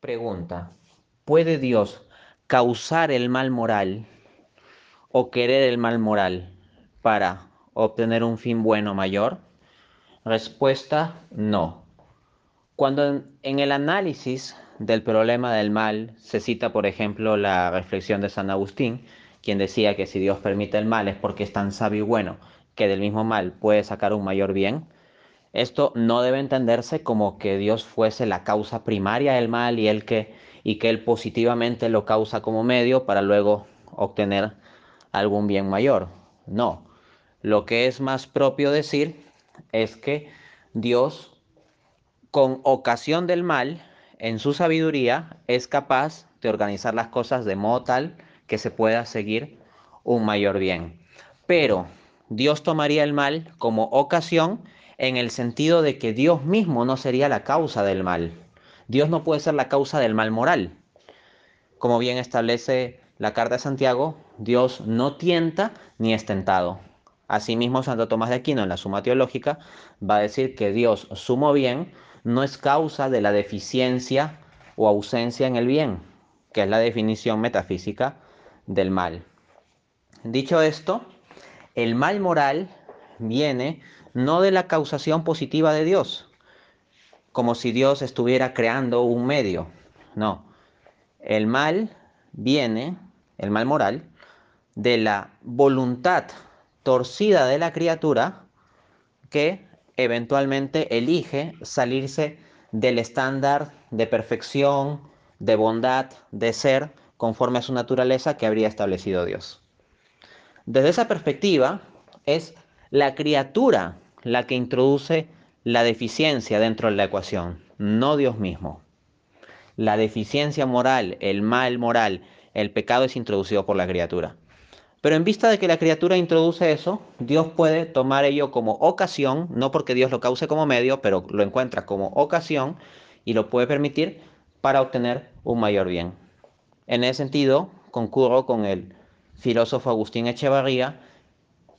Pregunta, ¿puede Dios causar el mal moral o querer el mal moral para obtener un fin bueno mayor? Respuesta, no. Cuando en, el análisis del problema del mal se cita, por ejemplo, la reflexión de San Agustín, quien decía que si Dios permite el mal es porque es tan sabio y bueno que del mismo mal puede sacar un mayor bien, esto no debe entenderse como que Dios fuese la causa primaria del mal y, que, y que Él positivamente lo causa como medio para luego obtener algún bien mayor. No, lo que es más propio decir es que Dios, con ocasión del mal, en su sabiduría, es capaz de organizar las cosas de modo tal que se pueda seguir un mayor bien. Pero Dios tomaría el mal como ocasión en el sentido de que Dios mismo no sería la causa del mal. Dios no puede ser la causa del mal moral. Como bien establece la carta de Santiago, Dios no tienta ni es tentado. Asimismo, Santo Tomás de Aquino en la Suma Teológica va a decir que Dios sumo bien no es causa de la deficiencia o ausencia en el bien, que es la definición metafísica del mal. Dicho esto, el mal moral viene no de la causación positiva de Dios, como si Dios estuviera creando un medio. No, el mal viene, el mal moral, de la voluntad torcida de la criatura que eventualmente elige salirse del estándar de perfección, de bondad, de ser, conforme a su naturaleza que habría establecido Dios. Desde esa perspectiva, es la criatura la que introduce la deficiencia dentro de la ecuación, no Dios mismo. La deficiencia moral, el mal moral, el pecado es introducido por la criatura. Pero en vista de que la criatura introduce eso, Dios puede tomar ello como ocasión, no porque Dios lo cause como medio, pero lo encuentra como ocasión y lo puede permitir para obtener un mayor bien. En ese sentido, concurro con el filósofo Agustín Echevarría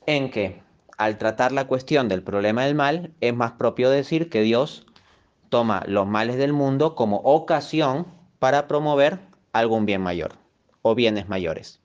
en que al tratar la cuestión del problema del mal, es más propio decir que Dios toma los males del mundo como ocasión para promover algún bien mayor o bienes mayores.